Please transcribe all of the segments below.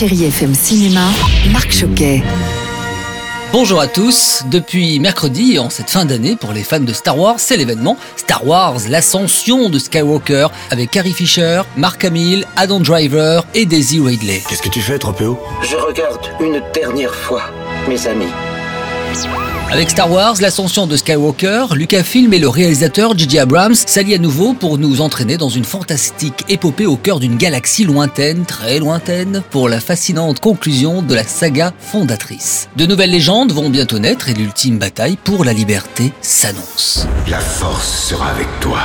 Chérie FM Cinéma, Marc Choquet. Bonjour à tous. Depuis mercredi, en cette fin d'année, pour les fans de Star Wars, c'est l'événement Star Wars, l'ascension de Skywalker, avec Carrie Fisher, Mark Hamill, Adam Driver et Daisy Ridley. Qu'est-ce que tu fais, Tropeo Je regarde une dernière fois mes amis. Avec Star Wars, l'ascension de Skywalker, Lucasfilm et le réalisateur J.J. Abrams s'allient à nouveau pour nous entraîner dans une fantastique épopée au cœur d'une galaxie lointaine, très lointaine, pour la fascinante conclusion de la saga fondatrice. De nouvelles légendes vont bientôt naître et l'ultime bataille pour la liberté s'annonce. La force sera avec toi.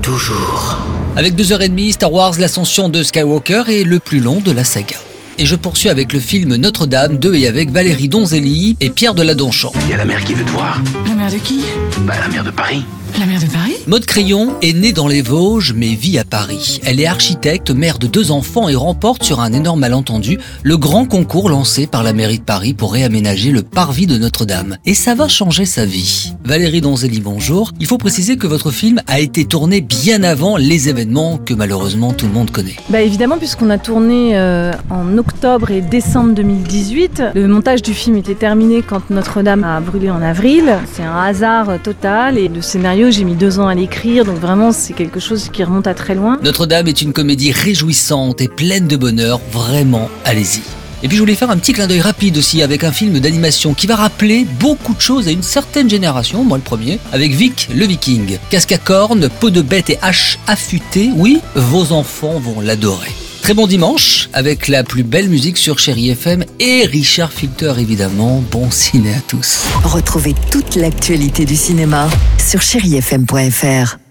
Toujours. Avec deux heures et demie, Star Wars, l'ascension de Skywalker est le plus long de la saga. Et je poursuis avec le film Notre-Dame 2 et avec Valérie Donzelli et Pierre de Ladonchamp. Il y a la mère qui veut te voir. La mère de qui? Bah, la mère de Paris. La mère de Paris Maud Crayon est née dans les Vosges mais vit à Paris. Elle est architecte, mère de deux enfants et remporte sur un énorme malentendu le grand concours lancé par la mairie de Paris pour réaménager le parvis de Notre-Dame. Et ça va changer sa vie. Valérie Donzelli, bonjour. Il faut préciser que votre film a été tourné bien avant les événements que malheureusement tout le monde connaît. Bah évidemment, puisqu'on a tourné euh, en octobre et décembre 2018. Le montage du film était terminé quand Notre-Dame a brûlé en avril. C'est un hasard total et le j'ai mis deux ans à l'écrire, donc vraiment c'est quelque chose qui remonte à très loin. Notre-Dame est une comédie réjouissante et pleine de bonheur, vraiment, allez-y. Et puis je voulais faire un petit clin d'œil rapide aussi avec un film d'animation qui va rappeler beaucoup de choses à une certaine génération, moi le premier, avec Vic le Viking. Casque à cornes, peau de bête et hache affûtée, oui, vos enfants vont l'adorer. Très bon dimanche avec la plus belle musique sur Chéri FM et Richard Filter évidemment. Bon ciné à tous. Retrouvez toute l'actualité du cinéma sur chérifm.fr.